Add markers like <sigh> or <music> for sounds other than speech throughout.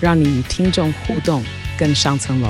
让你与听众互动更上层楼。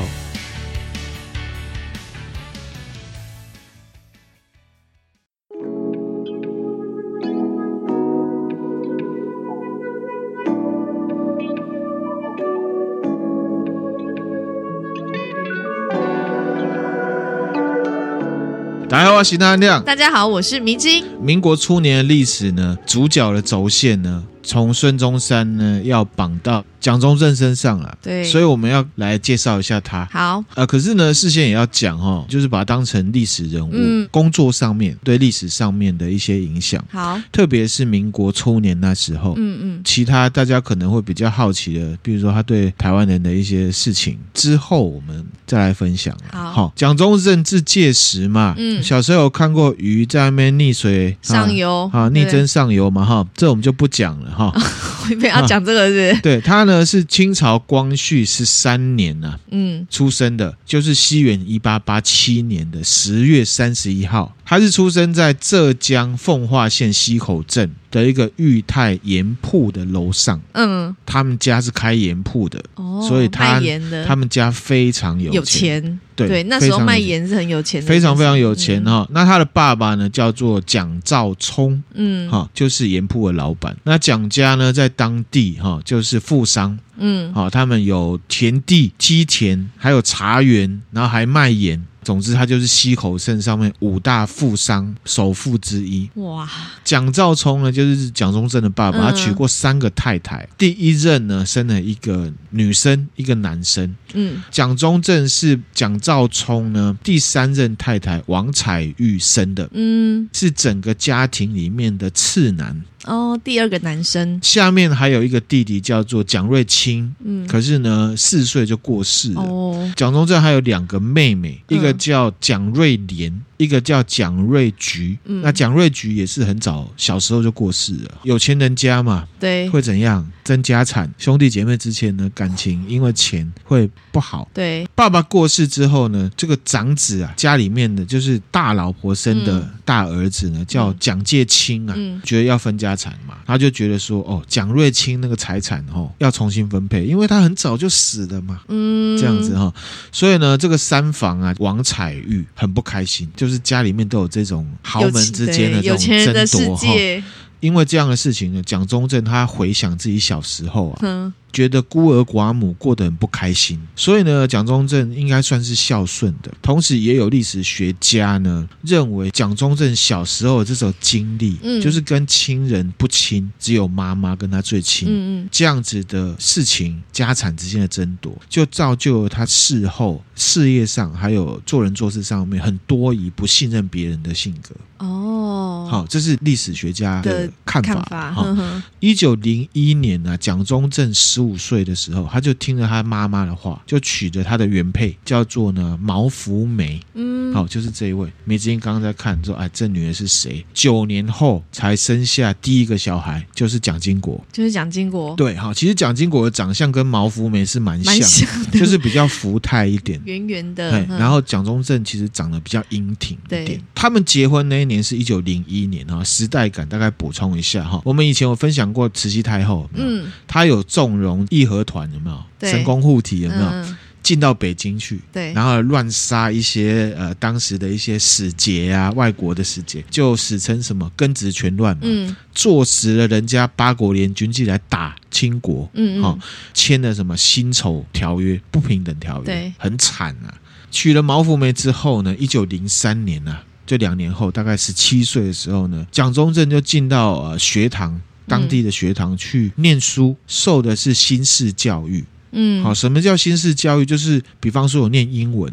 大家好，我是大亮。大家好，我是迷津。民国初年的历史呢，主角的轴线呢，从孙中山呢要绑到蒋中正身上了，对，所以我们要来介绍一下他。好，呃，可是呢，事先也要讲哈，就是把他当成历史人物，嗯，工作上面对历史上面的一些影响。好，特别是民国初年那时候，嗯嗯，其他大家可能会比较好奇的，比如说他对台湾人的一些事情，之后我们再来分享。好，蒋中正字介石嘛，嗯，小时候有看过鱼在那边溺水上游，啊，逆增上游嘛，哈，这我们就不讲了哈。<laughs> 我不要讲这个是，是？对他呢，是清朝光绪十三年啊，嗯，出生的，就是西元一八八七年的十月三十一号。他是出生在浙江奉化县溪口镇的一个裕泰盐铺的楼上。嗯，他们家是开盐铺的，哦，所以他他们家非常有钱。有钱对，对，那时候卖盐是很有钱的，非常非常有钱哈。嗯，那他的爸爸呢，叫做蒋兆聪，嗯，哈，就是盐铺的老板。那蒋家呢，在当地哈，就是富商，嗯，好，他们有田地、梯田，还有茶园，然后还卖盐。总之，他就是西口镇上面五大富商首富之一。哇！蒋兆聪呢，就是蒋中正的爸爸，他娶过三个太太。第一任呢，生了一个女生，一个男生。嗯，蒋中正是蒋兆聪呢第三任太太王彩玉生的。嗯，是整个家庭里面的次男。哦，第二个男生，下面还有一个弟弟叫做蒋瑞清，嗯，可是呢，四岁就过世了。哦，蒋中正还有两个妹妹，一个叫蒋瑞莲。一个叫蒋瑞菊，嗯、那蒋瑞菊也是很早小时候就过世了。有钱人家嘛，对，会怎样？争家产？兄弟姐妹之间呢，感情因为钱会不好。对，爸爸过世之后呢，这个长子啊，家里面的就是大老婆生的大儿子呢，嗯、叫蒋介清啊，嗯、觉得要分家产嘛，他就觉得说，哦，蒋瑞清那个财产哦，要重新分配，因为他很早就死了嘛，嗯，这样子哈、哦，所以呢，这个三房啊，王彩玉很不开心，就。就是家里面都有这种豪门之间的这种争夺哈，因为这样的事情呢，蒋中正他回想自己小时候啊。嗯觉得孤儿寡母过得很不开心，所以呢，蒋中正应该算是孝顺的。同时，也有历史学家呢认为，蒋中正小时候的这种经历，嗯，就是跟亲人不亲，只有妈妈跟他最亲，嗯嗯，这样子的事情，家产之间的争夺，就造就了他事后事业上还有做人做事上面很多疑、不信任别人的性格。哦，好，这是历史学家的看法。哈，一九零一年呢，蒋中正十五岁的时候，他就听了他妈妈的话，就娶了他的原配，叫做呢毛福梅。嗯，好，就是这一位。梅子英刚刚在看说，哎，这女儿是谁？九年后才生下第一个小孩，就是蒋经国，就是蒋经国。对，好，其实蒋经国的长相跟毛福梅是蛮像，蛮像的，就是比较福态一点，圆圆的。对，然后蒋中正其实长得比较英挺一点。对，他们结婚那一年是一九零一年哈，时代感大概补充一下哈。我们以前有分享过慈禧太后，嗯，她有纵容。义和团有没有？对神功护体有没有？嗯、进到北京去，对，然后乱杀一些呃当时的一些使节啊，外国的使节，就史称什么庚子拳乱嘛，嗯，坐实了人家八国联军进来打清国，嗯，签了什么辛丑条约、不平等条约，对，很惨啊。娶了毛福梅之后呢，一九零三年啊，就两年后，大概十七岁的时候呢，蒋中正就进到呃学堂。当地的学堂去念书，受的是新式教育。嗯，好，什么叫新式教育？就是比方说我念英文，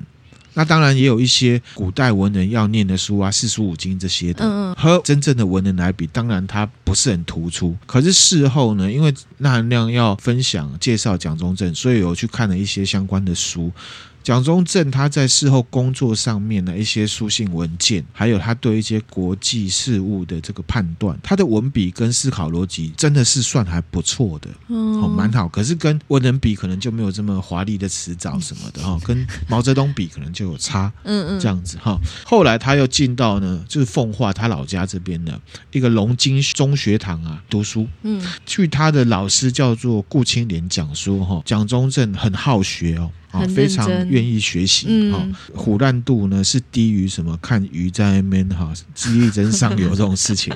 那当然也有一些古代文人要念的书啊，四书五经这些的，嗯嗯，和真正的文人来比，当然他不是很突出。可是事后呢，因为那含量要分享介绍蒋中正，所以我去看了一些相关的书。蒋中正他在事后工作上面的一些书信文件，还有他对一些国际事务的这个判断，他的文笔跟思考逻辑真的是算还不错的，哦，蛮好。可是跟文人比，可能就没有这么华丽的辞藻什么的哈。<laughs> 跟毛泽东比，可能就有差，嗯嗯，这样子哈。后来他又进到呢，就是奉化他老家这边的一个龙津中学堂啊读书，嗯，据他的老师叫做顾青莲讲说哈，蒋中正很好学哦。非常愿意学习，哈、嗯，唬烂度呢是低于什么看鱼在那边哈，记忆真上游这种事情，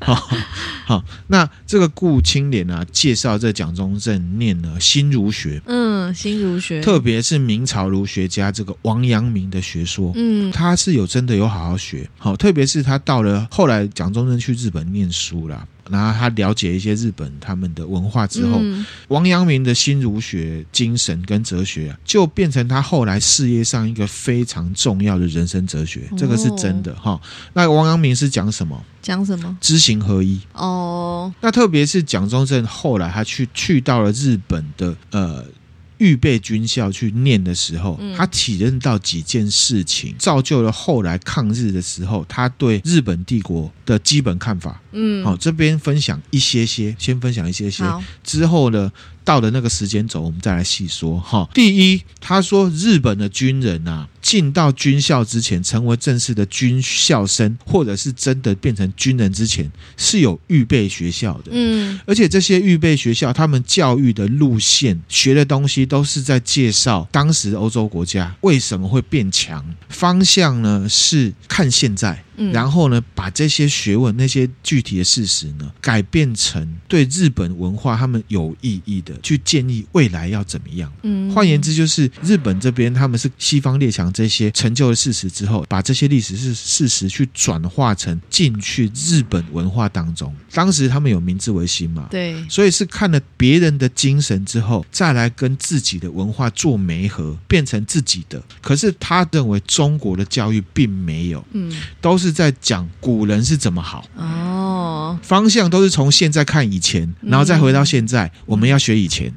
好，<laughs> 好，那这个顾清濂啊，介绍这蒋中正念了新儒学，嗯，新儒学，特别是明朝儒学家这个王阳明的学说，嗯，他是有真的有好好学，好，特别是他到了后来蒋中正去日本念书了。然后他了解一些日本他们的文化之后，嗯、王阳明的新儒学精神跟哲学啊，就变成他后来事业上一个非常重要的人生哲学，这个是真的哈、哦。那王阳明是讲什么？讲什么？知行合一哦。那特别是蒋中正后来他去去到了日本的呃。预备军校去念的时候，他体认到几件事情，造就了后来抗日的时候，他对日本帝国的基本看法。嗯，好，这边分享一些些，先分享一些些，之后呢，到了那个时间轴，我们再来细说哈。第一，他说日本的军人啊，进到军校之前，成为正式的军校生，或者是真的变成军人之前，是有预备学校的。嗯，而且这些预备学校，他们教育的路线、学的东西，都是在介绍当时欧洲国家为什么会变强，方向呢是看现在。然后呢，把这些学问、那些具体的事实呢，改变成对日本文化他们有意义的，去建议未来要怎么样。嗯，换言之，就是日本这边他们是西方列强这些成就的事实之后，把这些历史是事实去转化成进去日本文化当中。当时他们有明治维新嘛？对，所以是看了别人的精神之后，再来跟自己的文化做媒合，变成自己的。可是他认为中国的教育并没有，嗯，都是。是在讲古人是怎么好。哦，方向都是从现在看以前，然后再回到现在，嗯、我们要学以前。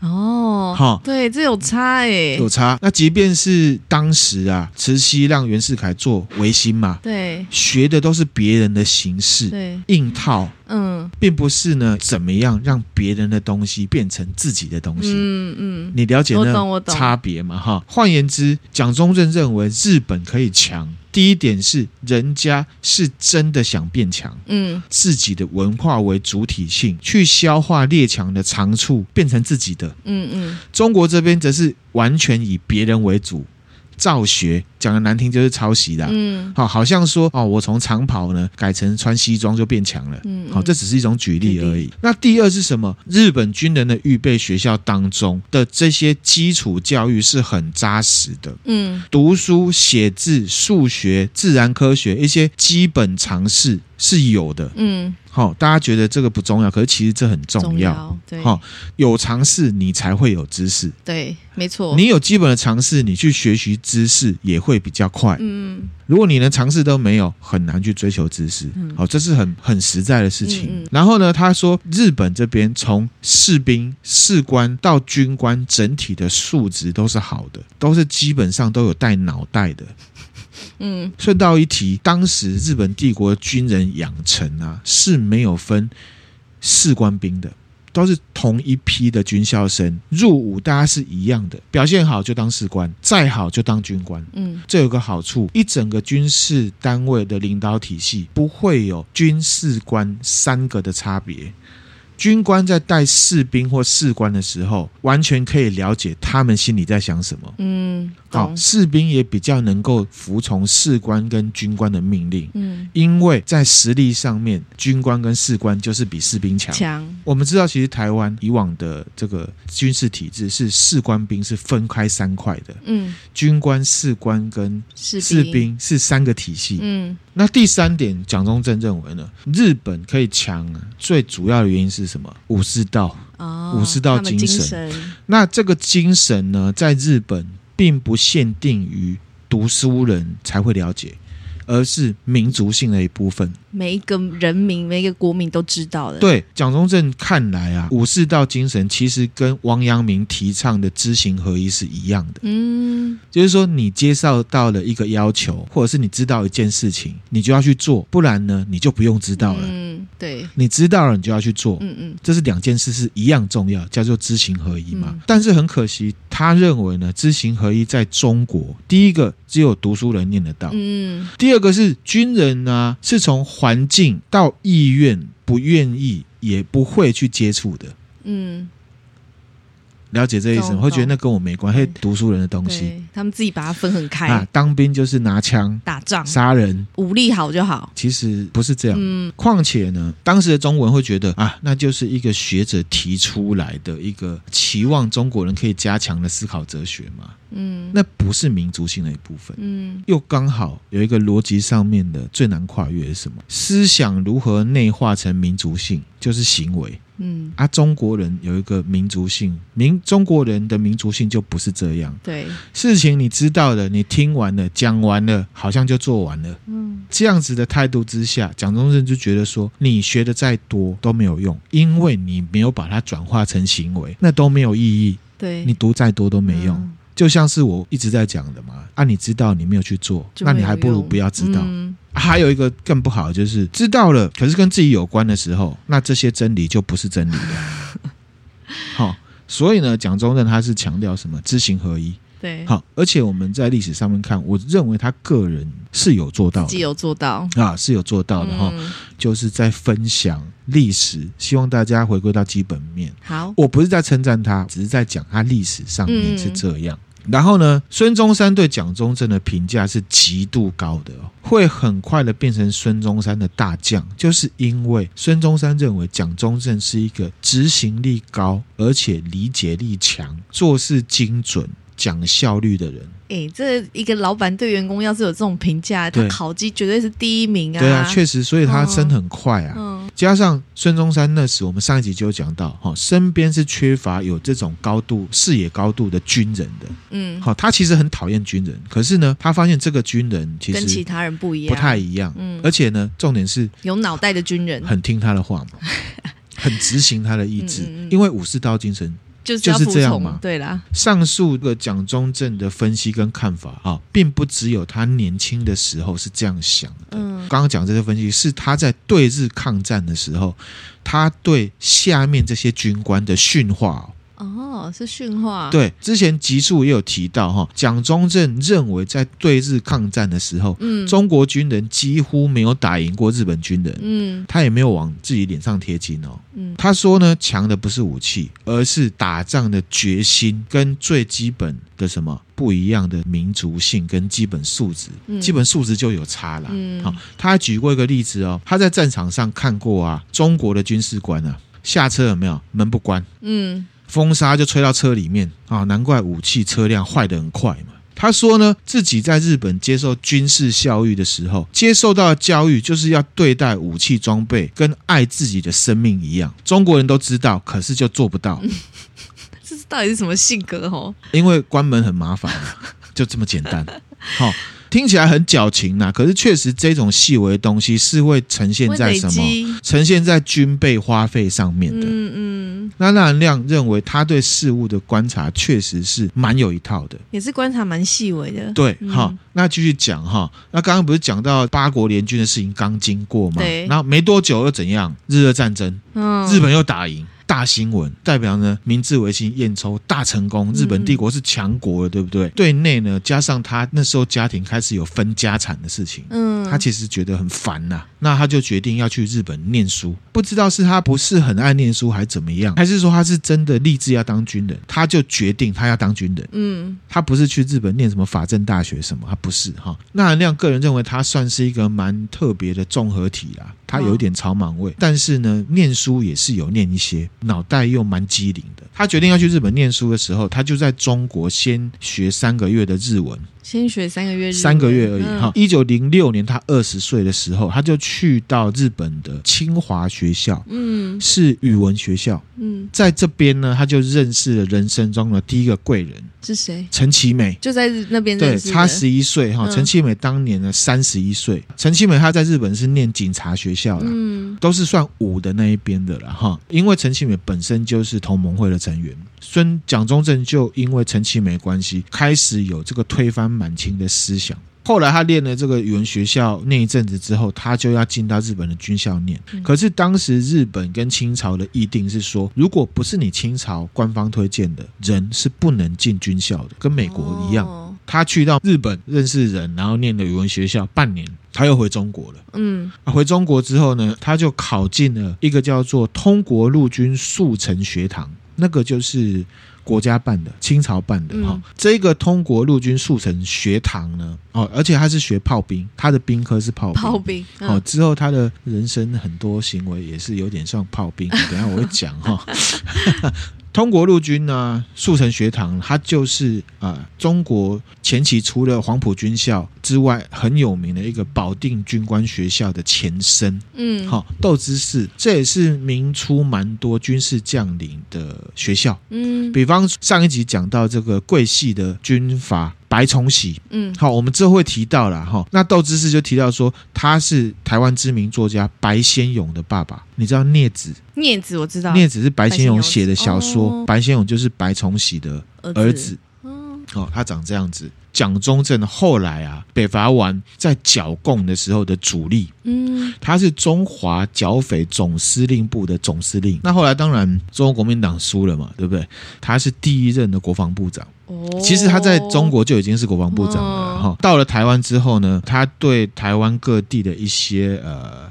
哦。好，对，这有差诶，有差。那即便是当时啊，慈禧让袁世凯做维新嘛，对，学的都是别人的形式，对，硬套。嗯，并不是呢，怎么样让别人的东西变成自己的东西？嗯嗯，你了解那差别吗？哈，换言之，蒋中正认为日本可以强，第一点是人家是真的想变强，嗯，自己的文化为主体性去消化列强的长处，变成自己的，嗯嗯。中国这边则是完全以别人为主。造学讲的难听就是抄袭的，嗯，好，好像说哦，我从长袍呢改成穿西装就变强了，嗯，好，这只是一种举例而已。那第二是什么？日本军人的预备学校当中的这些基础教育是很扎实的，嗯，读书写字、数学、自然科学一些基本常识是有的，嗯。好，大家觉得这个不重要，可是其实这很重要。对，好，有尝试你才会有知识。对，没错。你有基本的尝试，你去学习知识也会比较快。嗯，如果你连尝试都没有，很难去追求知识。好，这是很很实在的事情。嗯嗯。然后呢，他说日本这边从士兵、士官到军官，整体的素质都是好的，都是基本上都有带脑袋的。嗯，顺道一提，当时日本帝国的军人养成啊是没有分士官兵的，都是同一批的军校生入伍，大家是一样的，表现好就当士官，再好就当军官。嗯，这有个好处，一整个军事单位的领导体系不会有军事官三个的差别。军官在带士兵或士官的时候，完全可以了解他们心里在想什么。嗯，好，士兵也比较能够服从士官跟军官的命令。嗯，因为在实力上面，军官跟士官就是比士兵强。强。我们知道，其实台湾以往的这个军事体制是士官兵是分开三块的。嗯，军官、士官跟士兵是三个体系。嗯。那第三点，蒋中正认为呢，日本可以强，最主要的原因是什么？武士道，哦、武士道精神。精神。那这个精神呢，在日本并不限定于读书人才会了解。而是民族性的一部分，每一个人民、每一个国民都知道的。对蒋中正看来啊，武士道精神其实跟王阳明提倡的知行合一是一样的。嗯，就是说你接受到了一个要求，或者是你知道一件事情，你就要去做，不然呢，你就不用知道了。嗯，对，你知道了，你就要去做。嗯嗯，这是两件事是一样重要，叫做知行合一嘛。嗯，但是很可惜，他认为呢，知行合一在中国，第一个只有读书人念得到。嗯，第二。这个是军人呢、啊，是从环境到意愿，不愿意也不会去接触的。嗯。了解这意思，我会觉得那跟我没关系，读书人的东西，他们自己把它分很开啊。当兵就是拿枪打仗、杀人，武力好就好。其实不是这样。嗯，况且呢，当时的中文会觉得啊，那就是一个学者提出来的一个期望中国人可以加强的思考哲学嘛。嗯，那不是民族性的一部分。嗯，又刚好有一个逻辑上面的最难跨越是什么？思想如何内化成民族性，就是行为。嗯，啊，中国人有一个民族性，民中国人的民族性就不是这样。对，事情你知道了，你听完了，讲完了，好像就做完了。嗯，这样子的态度之下，蒋中正就觉得说，你学的再多都没有用，因为你没有把它转化成行为，那都没有意义。对，你读再多都没用。嗯就像是我一直在讲的嘛，啊，你知道你没有去做，那你还不如不要知道。还有一个更不好，就是知道了，可是跟自己有关的时候，那这些真理就不是真理了。<laughs> 好、哦，所以呢，蒋中正他是强调什么？知行合一。对，好，而且我们在历史上面看，我认为他个人是有做到的，自己有做到啊，是有做到的哈、嗯，就是在分享历史，希望大家回归到基本面。好，我不是在称赞他，只是在讲他历史上面是这样。嗯然后呢，孙中山对蒋中正的评价是极度高的哦，会很快的变成孙中山的大将，就是因为孙中山认为蒋中正是一个执行力高，而且理解力强，做事精准。讲效率的人，哎、欸，这一个老板对员工要是有这种评价，他考绩绝对是第一名啊！对啊，确实，所以他升很快啊。嗯，加上孙中山那时，我们上一集就有讲到，哈，身边是缺乏有这种高度视野高度的军人的。嗯，好，他其实很讨厌军人，可是呢，他发现这个军人其实跟其他人不一样，不太一样。嗯，而且呢，重点是有脑袋的军人，很听他的话嘛，<laughs> 很执行他的意志，因为武士道精神。就是，就是这样嘛，对啦。上述的蒋中正的分析跟看法啊，并不只有他年轻的时候是这样想的。嗯，刚刚讲这些分析是他在对日抗战的时候，他对下面这些军官的训话。哦，是训话。对，之前集数也有提到哈，蒋中正认为在对日抗战的时候，嗯，中国军人几乎没有打赢过日本军人，嗯，他也没有往自己脸上贴金哦，嗯，他说呢，强的不是武器，而是打仗的决心跟最基本的什么不一样的民族性跟基本素质，嗯，基本素质就有差了，嗯，好，他还举过一个例子哦，他在战场上看过啊，中国的军事官啊，下车有没有？门不关，嗯。风沙就吹到车里面啊，难怪武器车辆坏得很快嘛。他说呢，自己在日本接受军事教育的时候，接受到的教育就是要对待武器装备跟爱自己的生命一样。中国人都知道，可是就做不到。<laughs> 这到底是什么性格哦？因为关门很麻烦，就这么简单。好。听起来很矫情呐，可是确实这种细微的东西是会呈现在什么？呈现在军备花费上面的。嗯嗯。那纳仁亮认为他对事物的观察确实是蛮有一套的，也是观察蛮细微的。对，好、嗯，那继续讲哈。那刚刚不是讲到八国联军的事情刚经过吗？对。然后没多久又怎样？日俄战争，嗯，日本又打赢。大新闻代表呢，明治维新验收大成功，日本帝国是强国了，对不对？嗯、对内呢，加上他那时候家庭开始有分家产的事情，嗯，他其实觉得很烦呐、啊，那他就决定要去日本念书。不知道是他不是很爱念书，还是怎么样，还是说他是真的立志要当军人，他就决定他要当军人。嗯，他不是去日本念什么法政大学什么，他不是哈。纳仁亮个人认为他算是一个蛮特别的综合体啦，他有一点草莽味，但是呢，念书也是有念一些。脑袋又蛮机灵的。他决定要去日本念书的时候，他就在中国先学三个月的日文，先学三个月日文，三个月而已哈。一九零六年，他他二十岁的时候，他就去到日本的清华学校，嗯，是语文学校，嗯，在这边呢，他就认识了人生中的第一个贵人，是谁？陈其美，就在日那边，对，差十一岁哈。陈、嗯、其美当年呢三十一岁，陈其美她在日本是念警察学校啦，嗯，都是算武的那一边的了哈。因为陈其美本身就是同盟会的成员，孙蒋中正就因为陈其美关系，开始有这个推翻满清的思想。后来他练了这个语文学校，那一阵子之后，他就要进到日本的军校念。可是当时日本跟清朝的议定是说，如果不是你清朝官方推荐的人，是不能进军校的，跟美国一样。他去到日本认识人，然后念了语文学校半年，他又回中国了。嗯，回中国之后呢，他就考进了一个叫做通国陆军速成学堂，那个就是。国家办的，清朝办的哈、嗯，这个通国陆军速成学堂呢，哦，而且他是学炮兵，他的兵科是炮兵，炮兵，嗯、哦，之后他的人生很多行为也是有点像炮兵，等下我会讲哈。<laughs> 通国陆军呢，速成学堂，它就是啊、呃，中国前期除了黄埔军校之外很有名的一个保定军官学校的前身。嗯，好、哦，斗之士，这也是明初蛮多军事将领的学校。嗯，比方上一集讲到这个桂系的军阀。白崇禧，嗯，好，我们之后会提到了哈。那窦知识就提到说，他是台湾知名作家白先勇的爸爸。你知道《孽子》？孽子我知道，《孽子》是白先勇写的小说，白先勇就是白崇禧的儿子。哦，他长这样子。蒋中正后来啊，北伐完在剿共的时候的主力，嗯，他是中华剿匪总司令部的总司令。那后来当然中国国民党输了嘛，对不对？他是第一任的国防部长。哦，其实他在中国就已经是国防部长了哈。到了台湾之后呢，他对台湾各地的一些呃。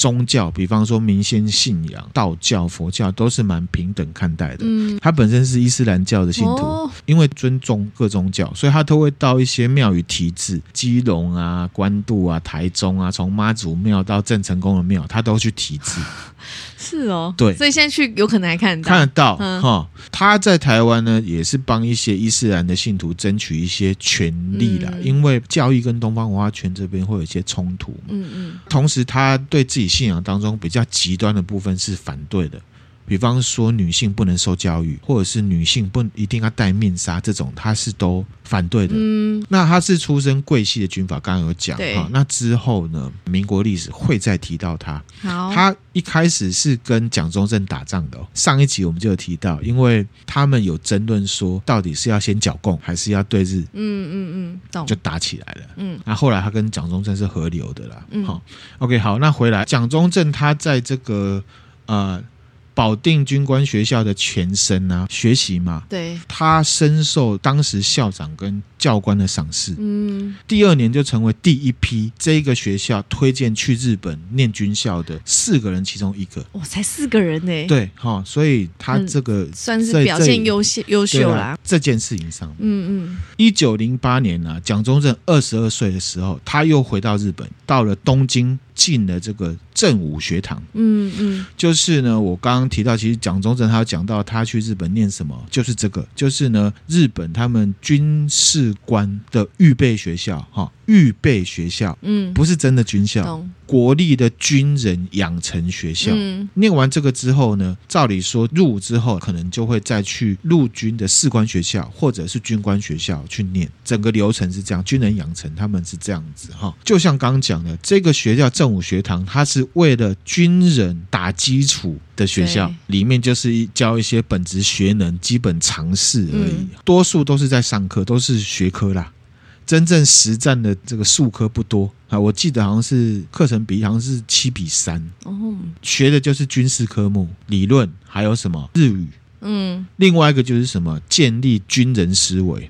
宗教，比方说民间信仰，道教、佛教都是蛮平等看待的。嗯，他本身是伊斯兰教的信徒，哦，因为尊重各宗教，所以他都会到一些庙宇题字，基隆啊、关渡啊、台中啊，从妈祖庙到郑成功的庙，他都去题字。<laughs> 是哦，对，所以现在去有可能还看得到，看得到哈、嗯哦。他在台湾呢，也是帮一些伊斯兰的信徒争取一些权利啦、嗯，因为教义跟东方文化圈这边会有一些冲突。嗯嗯，同时他对自己信仰当中比较极端的部分是反对的。比方说，女性不能受教育，或者是女性不一定要戴面纱，这种他是都反对的。嗯，那他是出身贵系的军阀，刚刚有讲哈。那之后呢，民国历史会再提到他。好，他一开始是跟蒋中正打仗的。上一集我们就有提到，因为他们有争论说，到底是要先剿共，还是要对日？嗯嗯嗯，懂。就打起来了。嗯，那后来他跟蒋中正是合流的啦。嗯，好，OK，好，那回来，蒋中正他在这个呃。保定军官学校的前身啊，学习嘛，对，他深受当时校长跟教官的赏识，嗯，第二年就成为第一批这一个学校推荐去日本念军校的四个人其中一个，哇，才四个人呢，对，哈，所以他这个、嗯、算是表现优秀优秀啦。这件事情上，嗯嗯，一九零八年呢、啊，蒋中正二十二岁的时候，他又回到日本，到了东京。进了这个正武学堂，嗯嗯，就是呢，我刚刚提到，其实蒋中正他有讲到他去日本念什么，就是这个，就是呢，日本他们军事官的预备学校，哈。预备学校，嗯，不是真的军校，国立的军人养成学校。嗯，念完这个之后呢，照理说入伍之后，可能就会再去陆军的士官学校或者是军官学校去念。整个流程是这样，军人养成他们是这样子哈。就像刚刚讲的，这个学校正武学堂，它是为了军人打基础的学校，里面就是教一些本职学能、基本常识而已，多数都是在上课，都是学科啦。真正实战的这个数科不多。啊，我记得好像是课程比好像是七比三。哦，学的就是军事科目、理论，还有什么？日语，嗯，另外一个就是什么？建立军人思维。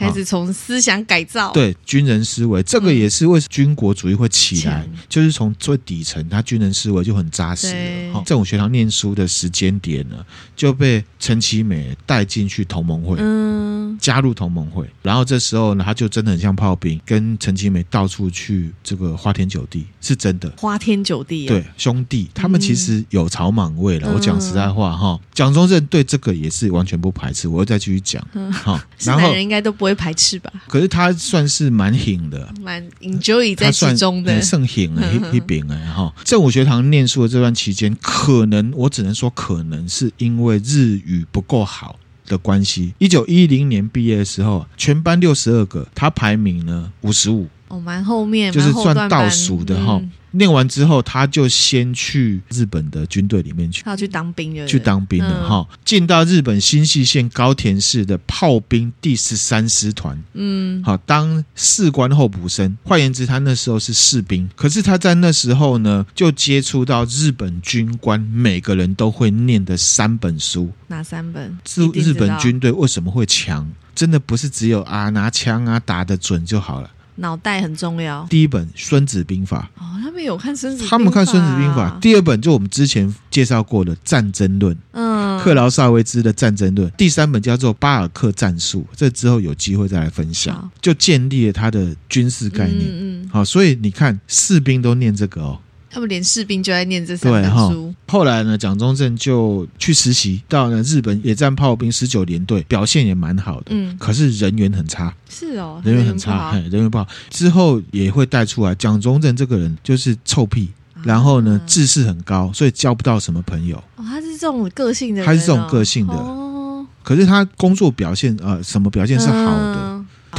开始从思想改造，对军人思维，这个也是为军国主义会起来，嗯、就是从最底层，他军人思维就很扎实了。好，正武学堂念书的时间点呢，就被陈其美带进去同盟会，嗯，加入同盟会。然后这时候呢，他就真的很像炮兵，跟陈其美到处去这个花天酒地，是真的花天酒地、啊。对，兄弟，他们其实有草莽味了。嗯、我讲实在话哈，蒋中正对这个也是完全不排斥。我会再继续讲，好、嗯，然后应该都不会。会排斥吧？可是他算是蛮狠的，蛮 enjoy 在其中的，算狠的一一边哎哈。正武学堂念书的这段期间，可能我只能说，可能是因为日语不够好的关系。一九一零年毕业的时候，全班六十二个，他排名呢五十五，哦，蛮后面，就是算倒数的哈。嗯念完之后，他就先去日本的军队里面去，他要去当兵了，去当兵了哈。进、嗯、到日本新舄县高田市的炮兵第十三师团，嗯，好当士官候补生。换言之，他那时候是士兵，可是他在那时候呢，就接触到日本军官每个人都会念的三本书，哪三本？是日本军队为什么会强？真的不是只有啊拿枪啊打得准就好了。脑袋很重要。第一本《孙子兵法》哦，他们有看《孙子》，他们看《孙子兵法》。第二本就我们之前介绍过的《战争论》，嗯，克劳萨维兹的《战争论》。第三本叫做《巴尔克战术》，这之后有机会再来分享。就建立了他的军事概念。嗯，好，所以你看，士兵都念这个哦。他们连士兵就在念这三本书。后来呢，蒋中正就去实习，到了日本野战炮兵十九联队，表现也蛮好的。嗯，可是人缘很差。是哦，人缘很差，人缘不好。之后也会带出来，蒋中正这个人就是臭屁，然后呢，知识很高，所以交不到什么朋友。哦，他是这种个性的人，他是这种个性的。哦，可是他工作表现，呃，什么表现是好的？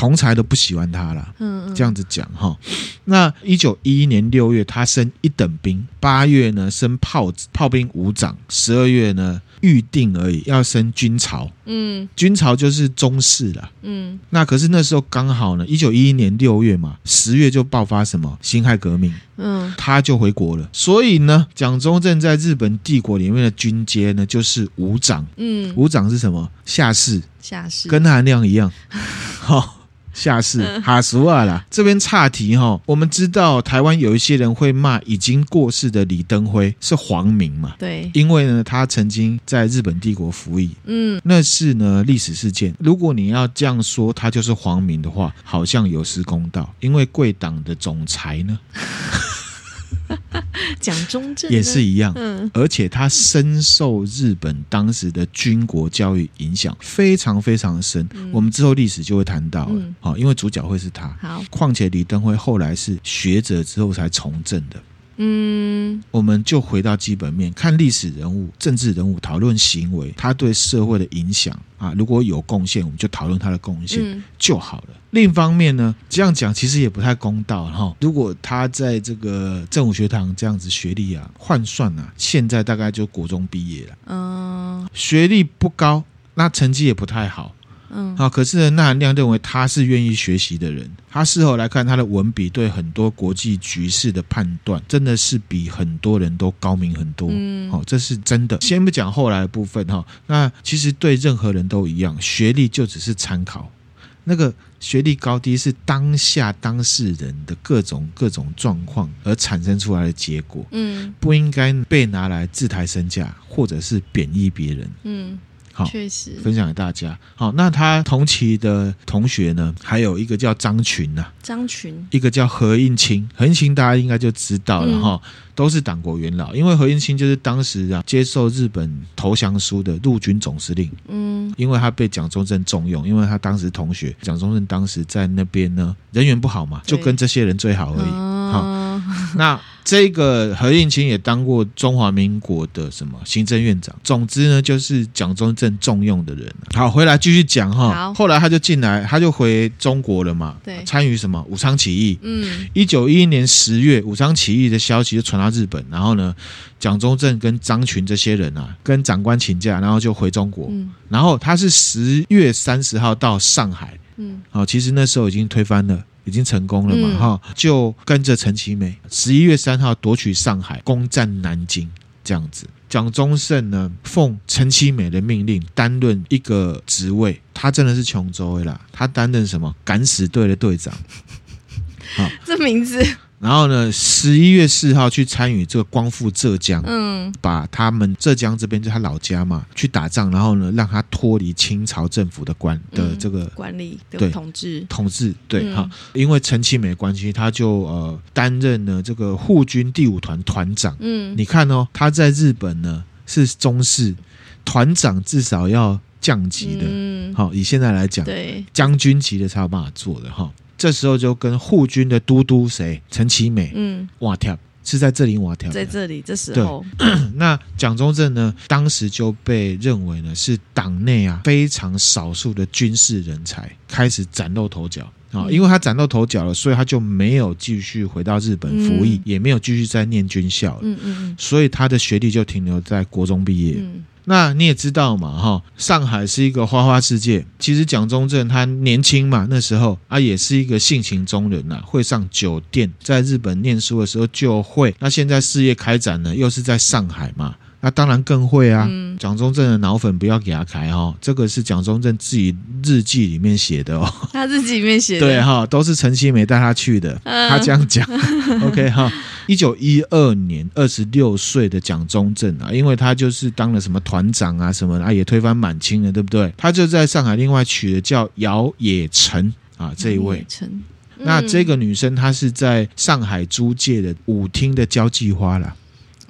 同才都不喜欢他了，嗯嗯，这样子讲哈。那一九一一年六月，他升一等兵；八月呢，升炮炮兵五长；十二月呢，预定而已，要升军曹。嗯，军曹就是中士了。嗯，那可是那时候刚好呢，一九一一年六月嘛，十月就爆发什么辛亥革命。嗯，他就回国了。所以呢，蒋中正在日本帝国里面的军阶呢，就是武长。嗯，武长是什么？下士。下士，跟韩亮一样。<laughs> 好。下士哈苏瓦啦，这边岔题哈，我们知道台湾有一些人会骂已经过世的李登辉是皇民嘛？对，因为呢，他曾经在日本帝国服役，嗯，那是呢历史事件。如果你要这样说，他就是皇民的话，好像有失公道，因为贵党的总裁呢。<laughs> 蒋中正也是一样，嗯，而且他深受日本当时的军国教育影响，非常非常的深。嗯、我们之后历史就会谈到了，好、嗯，因为主角会是他。好，况且李登辉后来是学者之后才从政的。嗯，我们就回到基本面，看历史人物、政治人物，讨论行为，他对社会的影响啊，如果有贡献，我们就讨论他的贡献就好了。嗯、另一方面呢，这样讲其实也不太公道哈。如果他在这个政府学堂这样子学历啊，换算啊，现在大概就国中毕业了，嗯，学历不高，那成绩也不太好。嗯，好，可是呢，纳含亮认为他是愿意学习的人。他事后来看，他的文笔对很多国际局势的判断，真的是比很多人都高明很多。嗯，好，这是真的。先不讲后来的部分哈，那其实对任何人都一样，学历就只是参考。那个学历高低是当下当事人的各种各种状况而产生出来的结果。嗯，不应该被拿来自抬身价，或者是贬义别人。嗯。好，确实分享给大家。好，那他同期的同学呢，还有一个叫张群呐，张群，一个叫何应钦，何应钦大家应该就知道了哈，嗯、都是党国元老。因为何应钦就是当时啊接受日本投降书的陆军总司令，嗯，因为他被蒋中正重用，因为他当时同学蒋中正当时在那边呢人缘不好嘛，就跟这些人最好而已。好、嗯，那。这个何应钦也当过中华民国的什么行政院长。总之呢，就是蒋中正重用的人。好，回来继续讲哈。好后来他就进来，他就回中国了嘛。对，参与什么武昌起义。嗯，一九一一年十月，武昌起义的消息就传到日本。然后呢，蒋中正跟张群这些人啊，跟长官请假，然后就回中国。嗯，然后他是十月三十号到上海。嗯，好，其实那时候已经推翻了。已经成功了嘛？哈、嗯，就跟着陈其美，十一月三号夺取上海，攻占南京，这样子。蒋中正呢，奉陈其美的命令担任一个职位，他真的是穷州的啦，他担任什么？敢死队的队长。<laughs> 好，这名字。然后呢，十一月四号去参与这个光复浙江，嗯，把他们浙江这边就他老家嘛，去打仗，然后呢，让他脱离清朝政府的管的这个、嗯、管理对统治。统治对哈，嗯、因为陈其美关系，他就呃担任了这个护军第五团团长，嗯，你看哦，他在日本呢是中士，团长至少要降级的，嗯，好，以现在来讲，对，将军级的才有办法做的哈。这时候就跟护军的都督谁陈其美，嗯，挖跳是在这里瓦跳，在这里这时候，<coughs> 那蒋中正呢，当时就被认为呢是党内啊非常少数的军事人才，开始崭露头角。啊，因为他崭露头角了，所以他就没有继续回到日本服役，也没有继续再念军校了，嗯嗯，所以他的学历就停留在国中毕业。那你也知道嘛，哈，上海是一个花花世界。其实蒋中正他年轻嘛，那时候啊也是一个性情中人呐，会上酒店，在日本念书的时候就会。那现在事业开展呢，又是在上海嘛。那当然更会啊！蒋中正的脑粉不要给他开哈，这个是蒋中正自己日记里面写的哦。他日记里面写的，<laughs> 对哈，都是陈其美带他去的，他这样讲。<laughs> OK 哈，一九一二年，二十六岁的蒋中正啊，因为他就是当了什么团长啊什么的，啊也推翻满清了，对不对？他就在上海另外娶了叫姚野成啊这一位。那这个女生她是在上海租界的舞厅的交际花啦。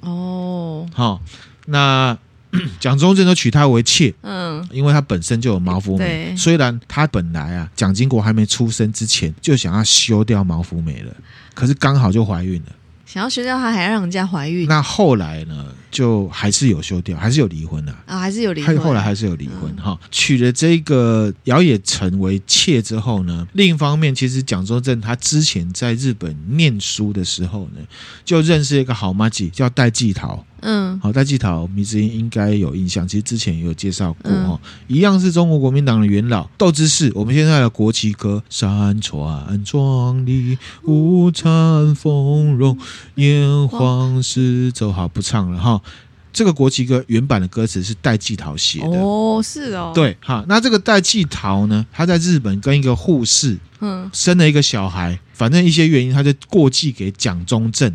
哦，好，那 <coughs> 蒋中正都娶她为妾，嗯，因为她本身就有毛福美，虽然她本来啊，蒋经国还没出生之前就想要休掉毛福美了，可是刚好就怀孕了。想要休掉她，还要让人家怀孕。那后来呢，就还是有休掉，还是有离婚的啊，还是有离婚。后来还是有离婚哈。嗯、娶了这个姚冶诚为妾之后呢，另一方面，其实蒋中正他之前在日本念书的时候呢，就认识一个好妈吉，叫戴季陶。嗯，好，戴季陶，迷之音应该有印象。其实之前也有介绍过哈，嗯、一样是中国国民党的元老。斗之士，我们现在的国旗歌，山川壮丽，物产丰荣，炎黄丝走，好，不唱了哈。这个国旗歌原版的歌词是戴季陶写的哦，是哦，对，哈。那这个戴季陶呢，他在日本跟一个护士，嗯，生了一个小孩，反正一些原因，他就过继给蒋中正。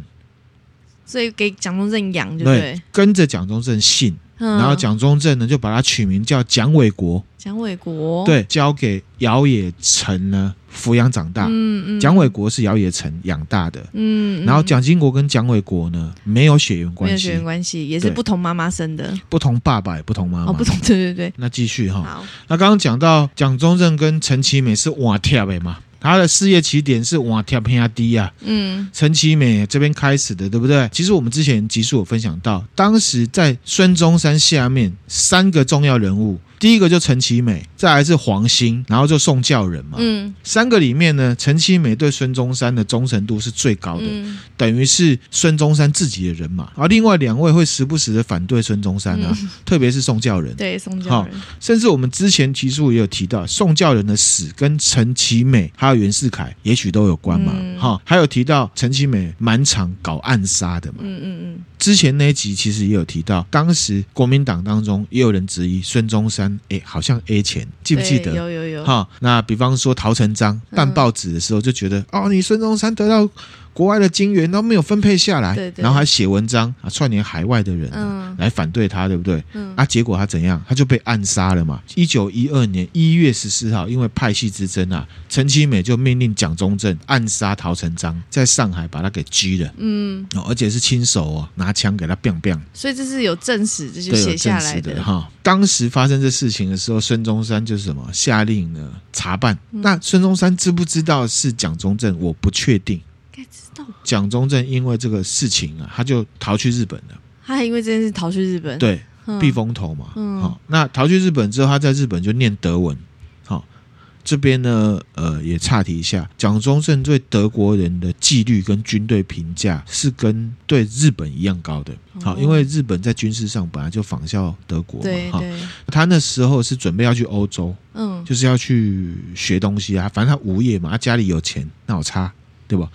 所以给蒋中正养，对不对？跟着蒋中正姓，嗯、然后蒋中正呢就把他取名叫蒋纬国。蒋纬国，对，交给姚冶成呢抚养长大。嗯嗯，蒋纬国是姚冶诚养大的。嗯，然后蒋经国跟蒋纬国呢没有血缘关系，没有血缘关系，也是不同妈妈生的，不同爸爸也不同妈妈。哦，不同，对对对。那继续哈，好，那刚刚讲到蒋中正跟陈其美是瓦贴的嘛？他的事业起点是往跳偏低啊，嗯，陈其美这边开始的，对不对？其实我们之前集数有分享到，当时在孙中山下面三个重要人物。第一个就陈其美，再来是黄兴，然后就宋教仁嘛。嗯，三个里面呢，陈其美对孙中山的忠诚度是最高的，嗯、等于是孙中山自己的人嘛。而另外两位会时不时的反对孙中山啊，嗯、特别是宋教仁。对，宋教仁。甚至我们之前提出也有提到，宋教仁的死跟陈其美还有袁世凯也许都有关嘛。哈、嗯，还有提到陈其美满场搞暗杀的嘛。嗯嗯嗯。之前那一集其实也有提到，当时国民党当中也有人质疑孙中山。哎，好像 A 钱，记不记得？有有有。哈，那比方说陶成章办报纸的时候，就觉得、嗯、哦，你孙中山得到。国外的金元都没有分配下来，对对，然后还写文章啊，串联海外的人、啊嗯、来反对他，对不对？嗯、啊，结果他怎样？他就被暗杀了嘛。一九一二年一月十四号，因为派系之争啊，陈其美就命令蒋中正暗杀陶成章，在上海把他给拘了。嗯，而且是亲手哦，拿枪给他 biang biang。所以这是有证实，这就写下来的哈。当时发生这事情的时候，孙中山就是什么下令呢查办。嗯、那孙中山知不知道是蒋中正？我不确定。蒋中正因为这个事情啊，他就逃去日本了。他还因为这件事逃去日本，对，嗯、避风头嘛。好、嗯哦，那逃去日本之后，他在日本就念德文。好、哦，这边呢，呃，也岔题一下，蒋中正对德国人的纪律跟军队评价是跟对日本一样高的。好、哦，因为日本在军事上本来就仿效德国嘛。对，对、哦，他那时候是准备要去欧洲，嗯，就是要去学东西啊。反正他无业嘛，他家里有钱，那我差，对吧？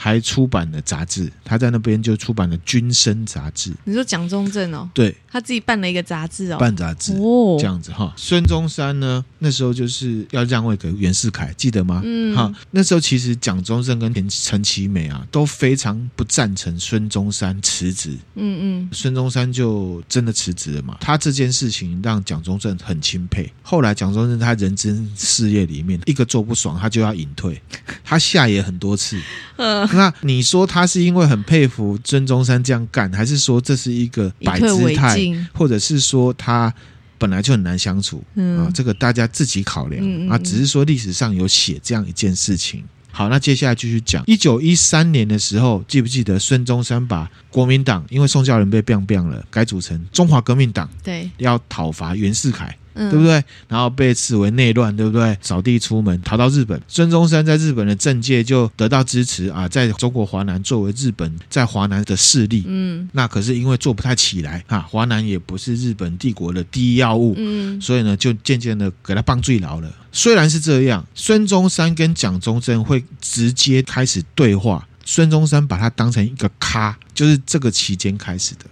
还出版了杂志，他在那边就出版了《军声》杂志。你说蒋中正哦？对，他自己办了一个杂志哦，办杂志哦，这样子哈。孙中山呢，那时候就是要让位给袁世凯，记得吗？嗯，哈，那时候其实蒋中正跟陈陈其美啊都非常不赞成孙中山辞职。嗯嗯，孙中山就真的辞职了嘛？他这件事情让蒋中正很钦佩。后来蒋中正他人生事业里面一个做不爽，他就要隐退，他下野很多次。<laughs> 嗯。<laughs> 那你说他是因为很佩服孙中山这样干，还是说这是一个摆姿态，或者是说他本来就很难相处、嗯、啊，这个大家自己考量。嗯嗯嗯。啊，只是说历史上有写这样一件事情。好，那接下来继续讲，一九一三年的时候，记不记得孙中山把国民党因为宋教仁被变变了，改组成中华革命党，对，要讨伐袁世凯。对不对？然后被视为内乱，对不对？扫地出门，逃到日本。孙中山在日本的政界就得到支持啊，在中国华南作为日本在华南的势力。嗯，那可是因为做不太起来啊，华南也不是日本帝国的第一要务。嗯，所以呢，就渐渐的给他棒最牢了。虽然是这样，孙中山跟蒋中正会直接开始对话。孙中山把他当成一个咖，就是这个期间开始的。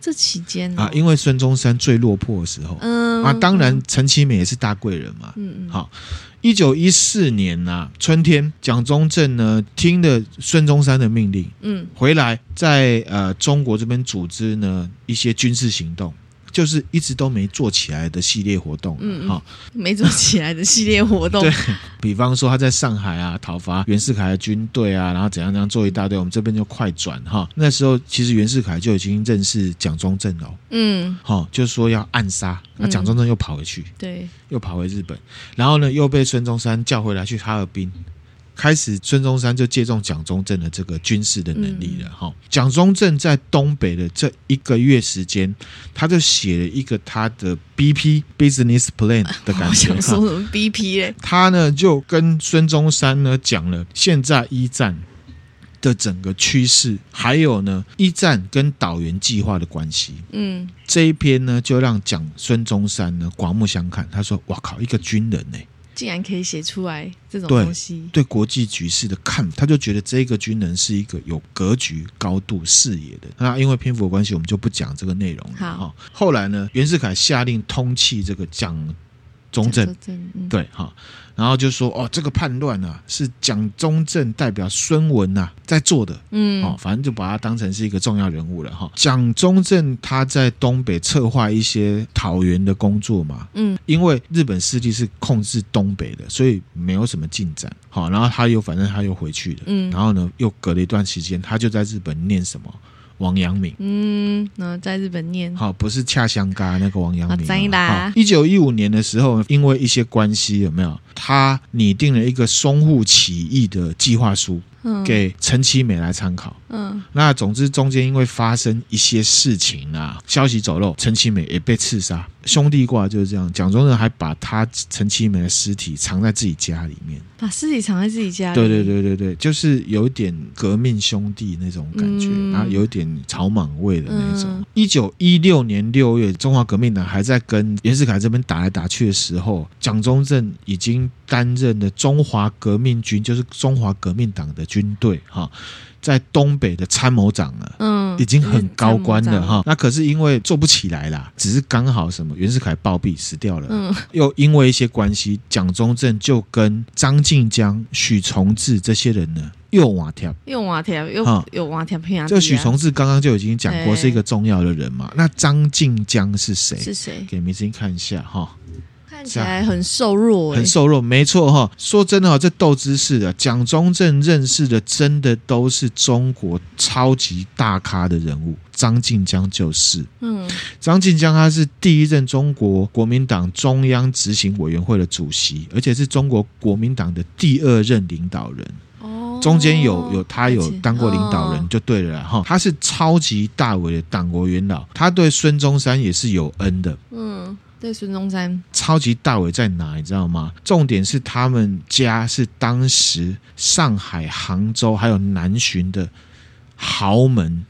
这期间、哦、啊，因为孙中山最落魄的时候，嗯啊，当然陈其美也是大贵人嘛，嗯。嗯，好，一九一四年呐、啊，春天，蒋中正呢听了孙中山的命令，嗯，回来在呃中国这边组织呢一些军事行动。就是一直都没做起来的系列活动，嗯，好，没做起来的系列活动，<laughs> 对，比方说他在上海啊讨伐袁世凯的军队啊，然后怎样怎样做一大堆，我们这边就快转哈。那时候其实袁世凯就已经认识蒋中正了，嗯，好，就是说要暗杀，那蒋中正又跑回去，对，又跑回日本，然后呢又被孙中山叫回来去哈尔滨。开始，孙中山就借重蒋中正的这个军事的能力了。哈、嗯，蒋中正在东北的这一个月时间，他就写了一个他的 BP Business Plan <laughs> 的感想说什么 BP 嘞？他呢就跟孙中山呢讲了现在一战的整个趋势，还有呢一战跟导员计划的关系。嗯，这一篇呢就让蒋孙中山呢刮目相看。他说：“哇靠，一个军人呢。”竟然可以写出来这种东西，对，对国际局势的看，他就觉得这个军人是一个有格局、高度视野的。那因为篇幅的关系，我们就不讲这个内容了。好，后来呢，袁世凯下令通气这个蒋中正，嗯、对，哈。然后就说哦，这个叛乱啊，是蒋中正代表孙文呐在做的，嗯，哦，反正就把他当成是一个重要人物了哈。蒋中正他在东北策划一些讨袁的工作嘛，嗯，因为日本势力是控制东北的，所以没有什么进展。好，然后他又反正他又回去了，嗯，然后呢又隔了一段时间，他就在日本念什么。王阳明，嗯，那在日本念好，不是恰香嘎那个王阳明。好，一九一五年的时候，因为一些关系，有没有？他拟定了一个淞沪起义的计划书。给陈其美来参考。嗯，那总之中间因为发生一些事情啊，消息走漏，陈其美也被刺杀。兄弟挂就是这样，蒋中正还把他陈其美的尸体藏在自己家里面，把尸体藏在自己家里。对对对对对，就是有点革命兄弟那种感觉，嗯、然后有点草莽味的那种。一九一六年六月，中华革命党还在跟袁世凯这边打来打去的时候，蒋中正已经担任的中华革命军，就是中华革命党的。军队哈，在东北的参谋长了，嗯，已经很高官了哈。那可是因为做不起来啦，只是刚好什么袁世凯暴毙死掉了，嗯，又因为一些关系，蒋中正就跟张晋江、许崇智这些人呢，又瓦条，又瓦条，又又瓦条偏。这个许崇智刚刚就已经讲过是一个重要的人嘛。那张晋江是谁？是谁？给明星看一下哈。看起来很瘦弱，很瘦弱，没错哈。说真的哈，这斗知识的蒋中正认识的，真的都是中国超级大咖的人物。张晋江就是，嗯，张晋江他是第一任中国国民党中央执行委员会的主席，而且是中国国民党的第二任领导人。哦，中间有有他有当过领导人就对了哈。他是超级大伟的党国元老，他对孙中山也是有恩的。嗯。对孙中山超级大伟在哪？你知道吗？重点是他们家是当时上海、杭州还有南浔的豪门。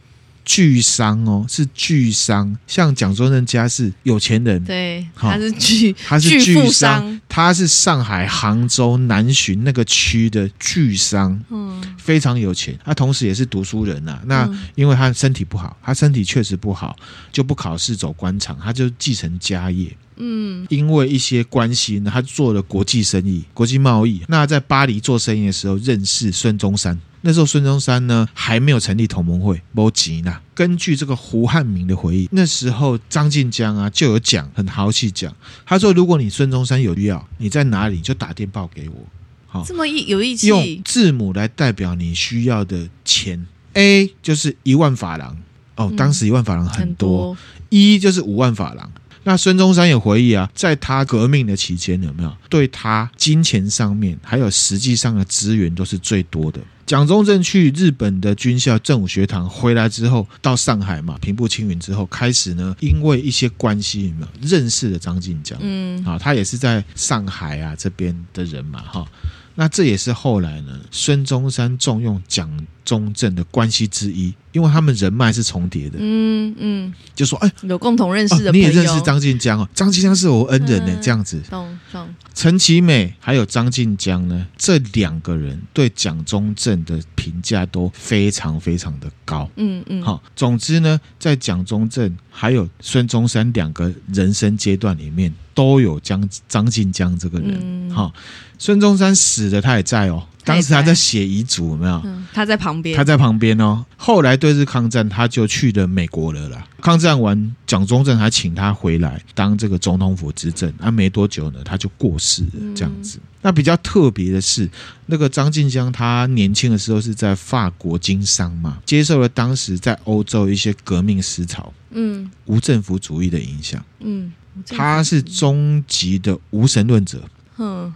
巨商哦，是巨商，像蒋中正家是有钱人，对，他是巨，他是巨商，他是上海、杭州、南浔那个区的巨商，嗯，非常有钱。他同时也是读书人呐、啊。那因为他身体不好，他身体确实不好，就不考试走官场，他就继承家业。嗯，因为一些关系呢，他做了国际生意、国际贸易。那在巴黎做生意的时候，认识孙中山。那时候孙中山呢还没有成立同盟会，没急呢。根据这个胡汉民的回忆，那时候张晋江啊就有讲，很豪气讲，他说：“如果你孙中山有必要，你在哪里就打电报给我。”好，这么有义气，用字母来代表你需要的钱。A 就是一万法郎哦，当时一万法郎很多。一就是五万法郎。那孙中山也回忆啊，在他革命的期间，有没有对他金钱上面还有实际上的资源都是最多的。蒋中正去日本的军校政武学堂回来之后，到上海嘛，平步青云之后，开始呢，因为一些关系，有没有认识了张静江？嗯，啊，他也是在上海啊这边的人嘛，哈。那这也是后来呢，孙中山重用蒋中正的关系之一，因为他们人脉是重叠的。嗯嗯，就说哎，有共同认识的、哦，你也认识张晋江哦，张晋江是我恩人呢，嗯、这样子。懂懂。陈其美还有张晋江呢，这两个人对蒋中正的评价都非常非常的高。嗯嗯。好，总之呢，在蒋中正还有孙中山两个人生阶段里面，都有张张晋江这个人。好、嗯，孙中山死了，他也在哦。当时他在写遗嘱，有没有？嗯，他在旁边，他在旁边哦。后来对日抗战，他就去了美国了啦。抗战完，蒋中正还请他回来当这个总统府执政。啊，没多久呢，他就过世了。这样子，那比较特别的是，那个张静江他年轻的时候是在法国经商嘛，接受了当时在欧洲一些革命思潮，嗯，无政府主义的影响，嗯，他是终极的无神论者。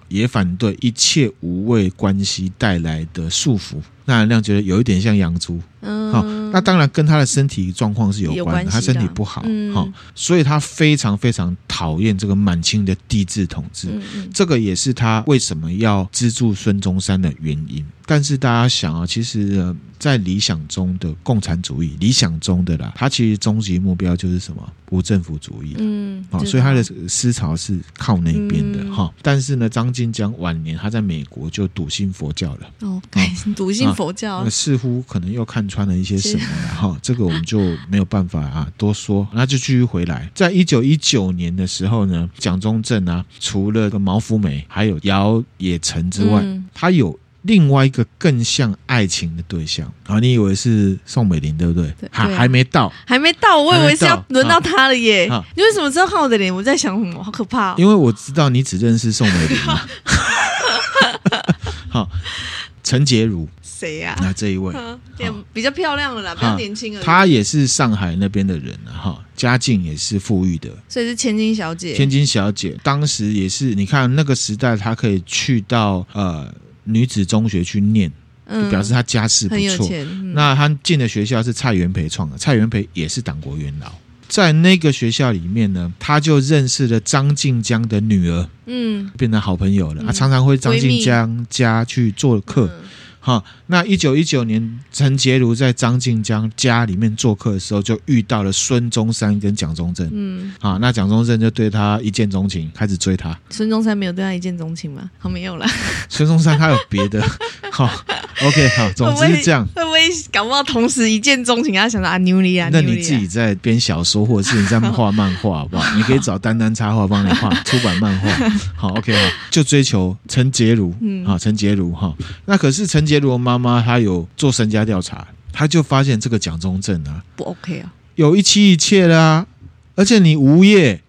也反对一切无谓关系带来的束缚。那蓝亮觉得有一点像养猪。嗯，好，那当然跟他的身体状况是有关的，关他身体不好，好、嗯，所以他非常非常讨厌这个满清的帝制统治。嗯嗯，这个也是他为什么要资助孙中山的原因。但是大家想啊，其实，在理想中的共产主义，理想中的啦，他其实终极目标就是什么？无政府主义。嗯，好，所以他的思潮是靠那边的哈、嗯。但是呢，张晋江晚年他在美国就笃信佛教了。哦，笃信佛教，那似乎可能又看穿了一些什么了哈。这个我们就没有办法啊多说，那就继续回来。在一九一九年的时候呢，蒋中正啊，除了个毛福梅还有姚冶成之外，嗯、他有。另外一个更像爱情的对象，啊，你以为是宋美龄对不对？对，还、啊、还没到，还没到，我以为是要轮到他了耶。啊、你为什么知道看我的脸？我在想什么？好可怕、哦！因为我知道你只认识宋美龄嘛。<laughs> 好，陈洁如谁呀？那这一位，<laughs> 比较漂亮了啦，比较年轻了。她也是上海那边的人哈，家境也是富裕的，所以是千金小姐。千金小姐当时也是，你看那个时代，她可以去到呃。女子中学去念，就表示他家世不错。嗯嗯、那他进的学校是蔡元培创的，蔡元培也是党国元老。在那个学校里面呢，他就认识了张晋江的女儿，嗯，变成好朋友了。他、嗯、常常会张晋江家去做客。好，那一九一九年，陈洁如在张静江家里面做客的时候，就遇到了孙中山跟蒋中正。嗯，好，那蒋中正就对他一见钟情，开始追他。孙中山没有对他一见钟情吗？好，没有了。<laughs> 孙中山他有别的。<laughs> 好，OK，好，总之是这样。会不会搞不好同时一见钟情？他想到啊，牛里啊，那你自己在编小说，或者是你在画漫画，好不好？<laughs> 你可以找丹丹插画帮你画出版漫画。好，OK，好，就追求陈洁如。嗯，好，陈洁如哈。那可是陈洁。如妈妈妈她有做身家调查，她就发现这个蒋中正啊不 OK 啊，有一妻一妾啦啊，而且你无业，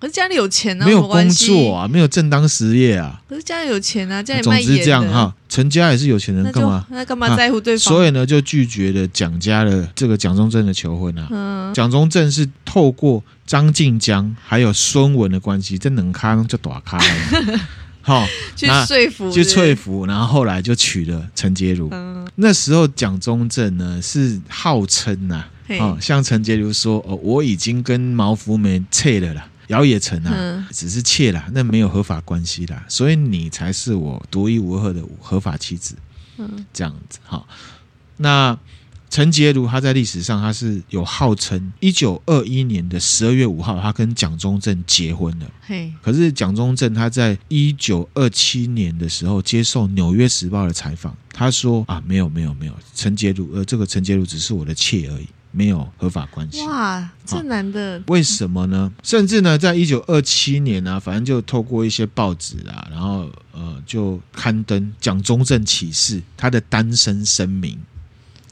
可是家里有钱啊，没有工作啊，没有正当实业啊，可是家里有钱啊，家里卖盐的。总之这样哈，陈家也是有钱人，干嘛？那干嘛在乎对方？所以呢，就拒绝了蒋家的这个蒋中正的求婚啊。嗯，蒋中正是透过张晋江还有孙文的关系，这能开就打开了。<laughs> 好，<laughs> 去说服，去说服，然后后来就娶了陈洁如。嗯、那时候蒋中正呢是号称呐、啊，哦，向陈洁如说：“哦，我已经跟毛福梅妾了啦，姚也成啊，嗯、只是妾啦，那没有合法关系啦，所以你才是我独一无二的合法妻子。”嗯，这样子，好，那。陈洁如，他在历史上他是有号称，一九二一年的十二月五号，他跟蒋中正结婚了。嘿，可是蒋中正他在一九二七年的时候接受《纽约时报》的采访，他说啊，没有没有没有，陈洁如呃，这个陈洁如只是我的妾而已，没有合法关系。哇，这男的为什么呢？甚至呢，在一九二七年呢、啊，反正就透过一些报纸啊，然后呃，就刊登蒋中正启事他的单身声明。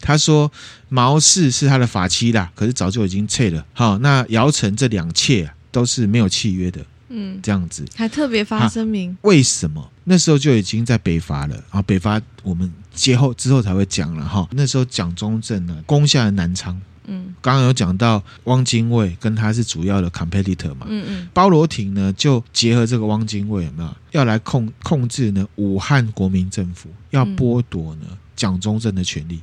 他说毛氏是他的法妻啦，可是早就已经撤了。好，那姚晨这两妾啊，都是没有契约的。嗯，这样子还特别发声明，为什么？那时候就已经在北伐了啊！北伐我们节后之后才会讲了哈。那时候蒋中正呢攻下了南昌，嗯，刚刚有讲到汪精卫跟他是主要的 competitor 嘛，嗯嗯，包罗廷呢就结合这个汪精卫有没有要来控控制呢武汉国民政府，要剥夺呢蒋中正的权力。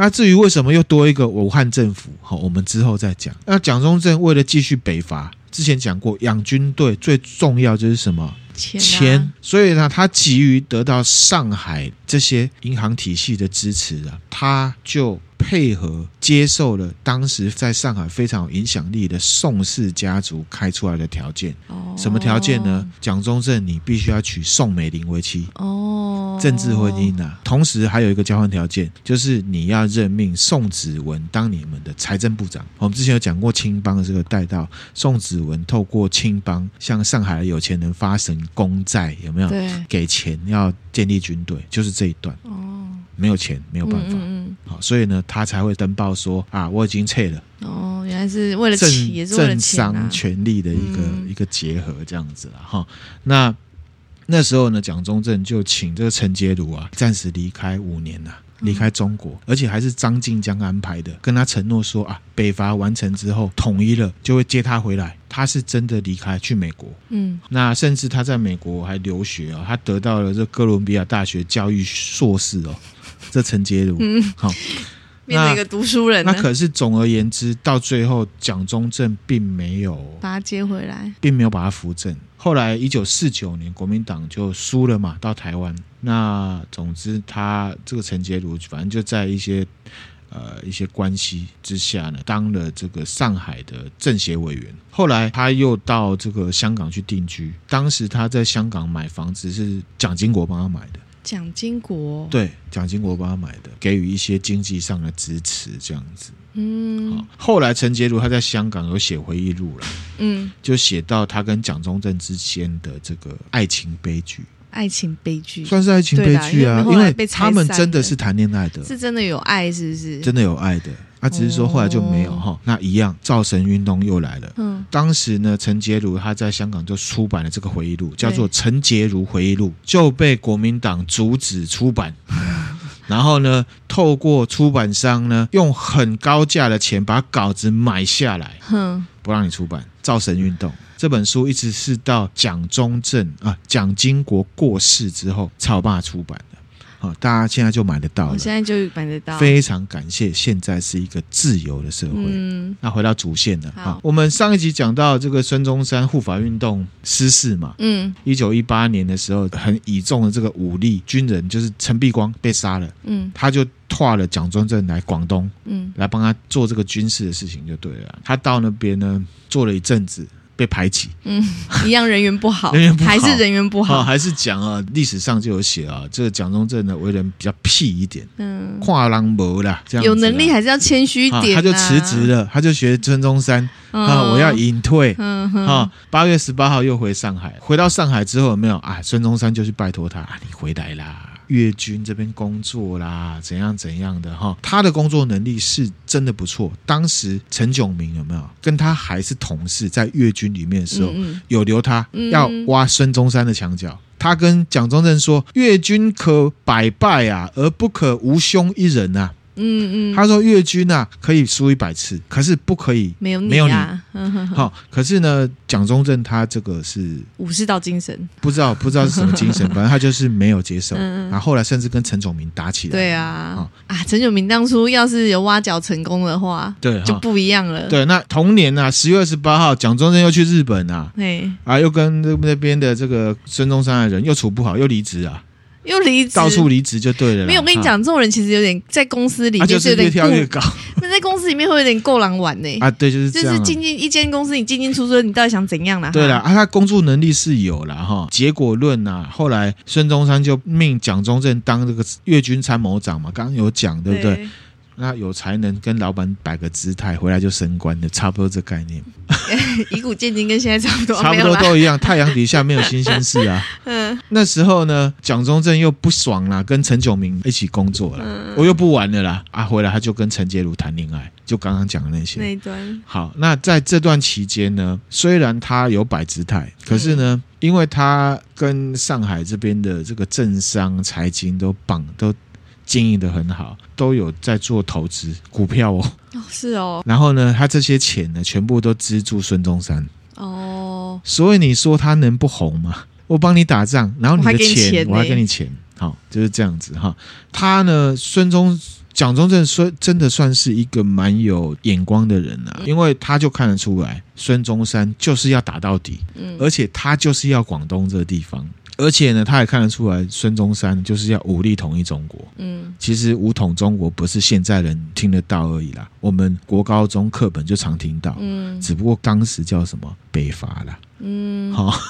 那至于为什么又多一个武汉政府，好，我们之后再讲。那蒋中正为了继续北伐，之前讲过养军队最重要就是什么？钱，钱。所以呢，他急于得到上海这些银行体系的支持啊，他就。配合接受了当时在上海非常有影响力的宋氏家族开出来的条件。哦，什么条件呢？蒋中正，你必须要娶宋美龄为妻。哦，政治婚姻啊。同时还有一个交换条件，就是你要任命宋子文当你们的财政部长。我们之前有讲过青帮的这个带到宋子文透过青帮向上海的有钱人发行公债，有没有？对，给钱要建立军队，就是这一段。哦。没有钱，没有办法，嗯，好，所以呢，他才会登报说啊，我已经撤了。哦，原来是为了政也是为了政商权力的一个、嗯、一个结合，这样子了哈。那那时候呢，蒋中正就请这个陈洁如啊，暂时离开五年了，离开中国，嗯、而且还是张静江安排的，跟他承诺说啊，北伐完成之后统一了，就会接他回来。他是真的离开去美国，嗯，那甚至他在美国还留学啊，他得到了这哥伦比亚大学教育硕士哦。这陈洁如，嗯，好，<laughs> 变成一个读书人。那可是总而言之，到最后蒋中正并没有把他接回来，并没有把他扶正。后来一九四九年，国民党就输了嘛，到台湾。那总之，他这个陈洁如，反正就在一些呃一些关系之下呢，当了这个上海的政协委员。后来他又到这个香港去定居。当时他在香港买房子是蒋经国帮他买的。蒋经国对，蒋经国帮他买的，给予一些经济上的支持，这样子。嗯，好。后来陈洁如他在香港有写回忆录了，嗯，就写到他跟蒋中正之间的这个爱情悲剧。爱情悲剧算是爱情悲剧啊，因为他们真的是谈恋爱的，是真的有爱，是不是？真的有爱的。他只是说后来就没有哈、哦，那一样造神运动又来了。嗯，当时呢，陈洁如他在香港就出版了这个回忆录，叫做《陈洁如回忆录》，就被国民党阻止出版。<laughs> 然后呢，透过出版商呢，用很高价的钱把稿子买下来，哼，不让你出版。造神运动这本书一直是到蒋中正啊，蒋经国过世之后才有办法出版。好，大家现在就买得到了。我现在就买得到。非常感谢，现在是一个自由的社会。嗯，那回到主线了。好，我们上一集讲到这个孙中山护法运动失事嘛。嗯。一九一八年的时候，很倚重的这个武力军人就是陈璧光被杀了。嗯。他就托了蒋中正来广东，嗯，来帮他做这个军事的事情就对了。他到那边呢，做了一阵子。被排挤，嗯，一样人缘不好，<laughs> 人缘不好，还是人缘不好，哦、还是讲啊，历史上就有写啊，这个蒋中正呢为人比较屁一点，嗯，跨狼博啦，这样有能力还是要谦虚一点、啊哦，他就辞职了，他就学孙中山啊、哦，我要隐退，嗯哼，哦、八月十八号又回上海，回到上海之后有没有？啊？孙中山就去拜托他，啊、你回来啦。粤军这边工作啦，怎样怎样的哈？他的工作能力是真的不错。当时陈炯明有没有跟他还是同事，在粤军里面的时候，嗯嗯有留他要挖孙中山的墙角。他跟蒋中正说：“粤军可百败啊，而不可无兄一人啊。”嗯嗯，他说越军啊可以输一百次，可是不可以没有你，没有你。好，可是呢，蒋中正他这个是武士道精神，不知道不知道是什么精神，<laughs> 反正他就是没有接受。然后后来甚至跟陈炯明打起来。对啊，啊，陈炯明当初要是有挖角成功的话，对，就不一样了。对，那同年啊，十月二十八号，蒋中正又去日本啊，啊，又跟那那边的这个孙中山的人又处不好，又离职啊。又离职，到处离职就对了。没有，我跟你讲，这种人其实有点在公司里面就是越跳越高。<laughs> 那在公司里面会有点够狼玩呢。啊，对，就是这样。就是进进一间公司，你进进出出，你到底想怎样啦？对了，啊，他工作能力是有了哈。结果论啊，后来孙中山就命蒋中正当这个粤军参谋长嘛，刚刚有讲，对不对？对那有才能跟老板摆个姿态，回来就升官的，差不多这概念。<laughs> 以古见今，跟现在差不多，<laughs> 差不多都一样。太阳底下没有新鲜事啊。<laughs> 嗯。那时候呢，蒋中正又不爽了，跟陈炯明一起工作了，嗯、我又不玩了啦。啊，回来他就跟陈洁如谈恋爱，就刚刚讲的那些。那一段。好，那在这段期间呢，虽然他有摆姿态，可是呢，嗯、因为他跟上海这边的这个政商财经都绑都。经营的很好，都有在做投资股票哦。哦，是哦。然后呢，他这些钱呢，全部都资助孙中山。哦。所以你说他能不红吗？我帮你打仗，然后你的钱，我还给你钱，好，就是这样子哈。他呢，孙中。蒋中正说：“真的算是一个蛮有眼光的人啊，因为他就看得出来，孙中山就是要打到底，嗯，而且他就是要广东这个地方，而且呢，他也看得出来，孙中山就是要武力统一中国，嗯，其实武统中国不是现在人听得到而已啦，我们国高中课本就常听到，嗯，只不过当时叫什么北伐啦，嗯，好。<laughs> ”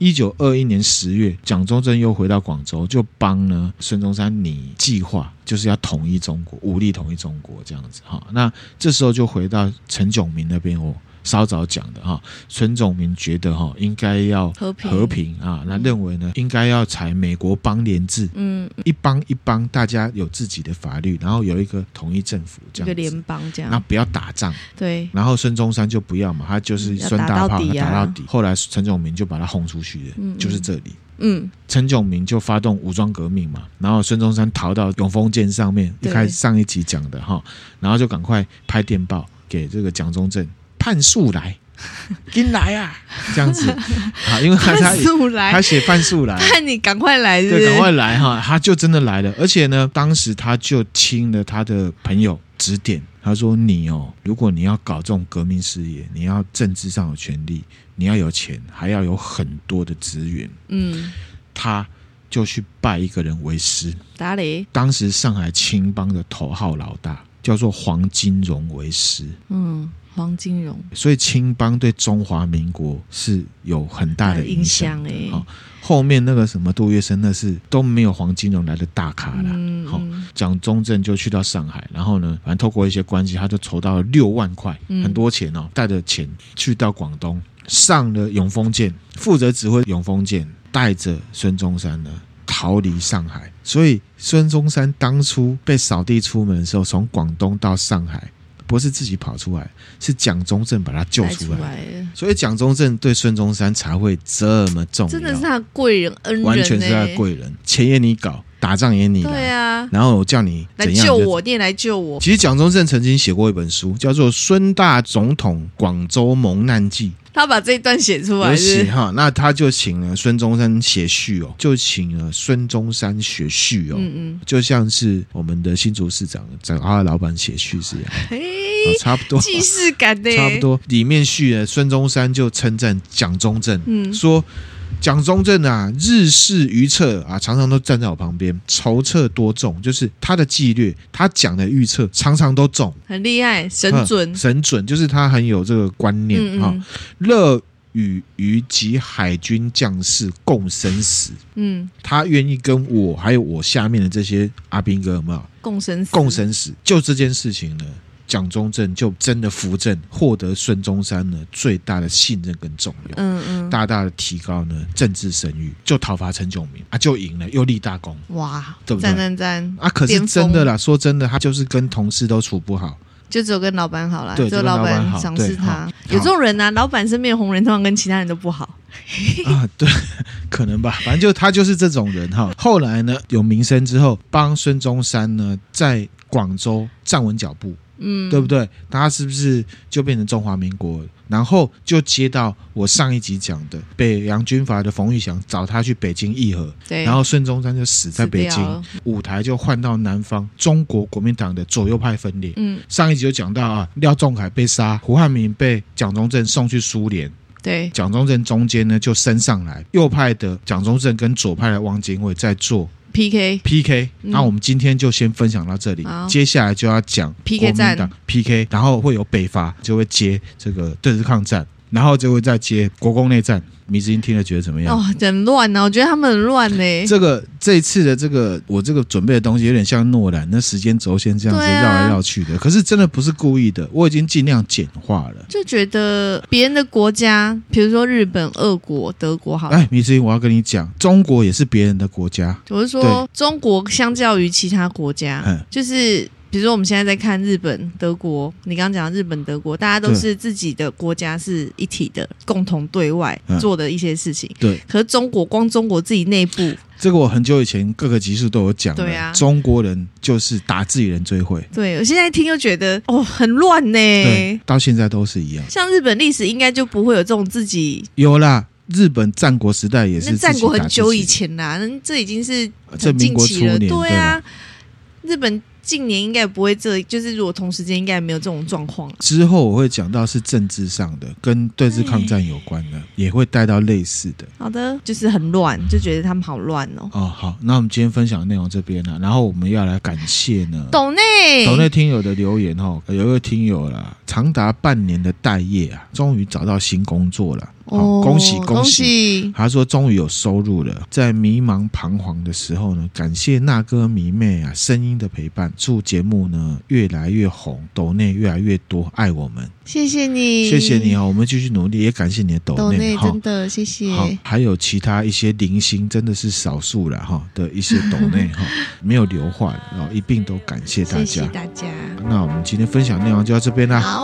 一九二一年十月，蒋中正又回到广州，就帮呢孙中山拟计划，就是要统一中国，武力统一中国这样子。哈。那这时候就回到陈炯明那边哦。稍早讲的哈，陈炯明觉得哈应该要和平。和平啊，那认为呢应该要采美国邦联制，嗯，一邦一邦大家有自己的法律，然后有一个统一政府这样子，一个联邦这样，那不要打仗，对，然后孙中山就不要嘛，他就是孙大炮打到底，啊，打到底，后来陈炯明就把他轰出去了，嗯，就是这里，嗯，陈炯明就发动武装革命嘛，然后孙中山逃到永丰舰上面，一开始上一集讲的哈，然后就赶快拍电报给这个蒋中正。判数来，<laughs> 跟来啊！这样子 <laughs> 啊，因为他他他写判数来，<laughs> 判你赶快来是不是，对，赶快来哈！他就真的来了，而且呢，当时他就听了他的朋友指点，他说：“你哦，如果你要搞这种革命事业，你要政治上有权利，你要有钱，还要有很多的资源。”嗯，他就去拜一个人为师，哪里？当时上海青帮的头号老大叫做黄金荣为师。嗯。黄金荣，所以青帮对中华民国是有很大的影响诶。好，后面那个什么杜月笙，那是都没有黄金荣来的大咖了。好，蒋中正就去到上海，然后呢，反正透过一些关系，他就筹到了六万块，很多钱哦，带着钱去到广东，上了永丰舰，负责指挥永丰舰，带着孙中山呢逃离上海。所以孙中山当初被扫地出门的时候，从广东到上海。不是自己跑出来，是蒋中正把他救出来，所以蒋中正对孙中山才会这么重要，真的是他贵人恩人，完全是他贵人，钱也你搞，打仗也你来，对啊，然后我叫你来救我，你也来救我。其实蒋中正曾经写过一本书，叫做《孙大总统广州蒙难记》。他把这一段写出来是哈，那他就请了孙中山写序哦，就请了孙中山写序哦，嗯嗯，就像是我们的新竹市长找他的老板写序是一样，嘿差不多既视感的，差不多。里面序呢，孙中山就称赞蒋中正，嗯，说。蒋中正啊，日式愚策啊，常常都站在我旁边，筹策多中，就是他的纪律，他讲的预测常常都中，很厉害，神准，神准，就是他很有这个观念哈。乐与于及海军将士共生死，嗯，他愿意跟我还有我下面的这些阿兵哥有没有共生死？共生死，就这件事情呢。蒋中正就真的扶正，获得孙中山呢最大的信任跟重用，嗯嗯，大大的提高呢政治声誉，就讨伐陈炯明啊，就赢了，又立大功，哇，对不对？赞赞赞啊！可是真的啦，说真的，他就是跟同事都处不好，就只有跟老板好了，对，只有老板赏识他。有这种人啊，老板身边红人通常跟其他人都不好 <laughs> 啊，对，可能吧，反正就他就是这种人哈。后来呢，有名声之后，帮孙中山呢在广州站稳脚步。嗯，对不对？他是不是就变成中华民国？然后就接到我上一集讲的北洋军阀的冯玉祥找他去北京议和，对，然后孙中山就死在北京，舞台就换到南方，中国国民党的左右派分裂。嗯，上一集就讲到啊，廖仲恺被杀，胡汉民被蒋中正送去苏联，对，蒋中正中间呢就升上来，右派的蒋中正跟左派的汪精卫在做。P K P K，那我们今天就先分享到这里，嗯、接下来就要讲 P K 战。P K，然后会有北伐，就会接这个对日抗战，然后就会再接国共内战。迷之音听了觉得怎么样？哦，很乱呢、啊，我觉得他们很乱呢、欸。这个这一次的这个我这个准备的东西有点像诺兰，那时间轴线这样子绕来绕去的。啊、可是真的不是故意的，我已经尽量简化了。就觉得别人的国家，比如说日本、俄国、德国，好。哎，迷之音，我要跟你讲，中国也是别人的国家。我是说，中国相较于其他国家，嗯、就是。比如说我们现在在看日本、德国，你刚刚讲日本、德国，大家都是自己的国家是一体的，共同对外做的一些事情。对，可是中国光中国自己内部，这个我很久以前各个集数都有讲。对啊，中国人就是打自己人最会。对，我现在听又觉得哦，很乱呢。对，到现在都是一样。像日本历史应该就不会有这种自己有啦。日本战国时代也是，战国很久以前啦，这已经是很近期了。对啊，日本。近年应该不会这，就是如果同时间应该没有这种状况。之后我会讲到是政治上的，跟对日抗战有关的，也会带到类似的。好的，就是很乱，就觉得他们好乱哦。哦，好，那我们今天分享的内容这边呢，然后我们要来感谢呢，懂内懂内听友的留言哈，有一个听友啦，长达半年的待业啊，终于找到新工作了。好，恭喜恭喜！他说终于有收入了，在迷茫彷徨的时候呢，感谢那哥迷妹啊声音的陪伴，祝节目呢越来越红，抖内越来越多，爱我们，谢谢你，谢谢你啊！我们继续努力，也感谢你的抖内，真的谢谢。好，还有其他一些零星，真的是少数了哈的一些抖内哈，<laughs> 没有留话，然后一并都感谢大家，谢谢大家。那我们今天分享内容就到这边啦，好，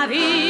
María.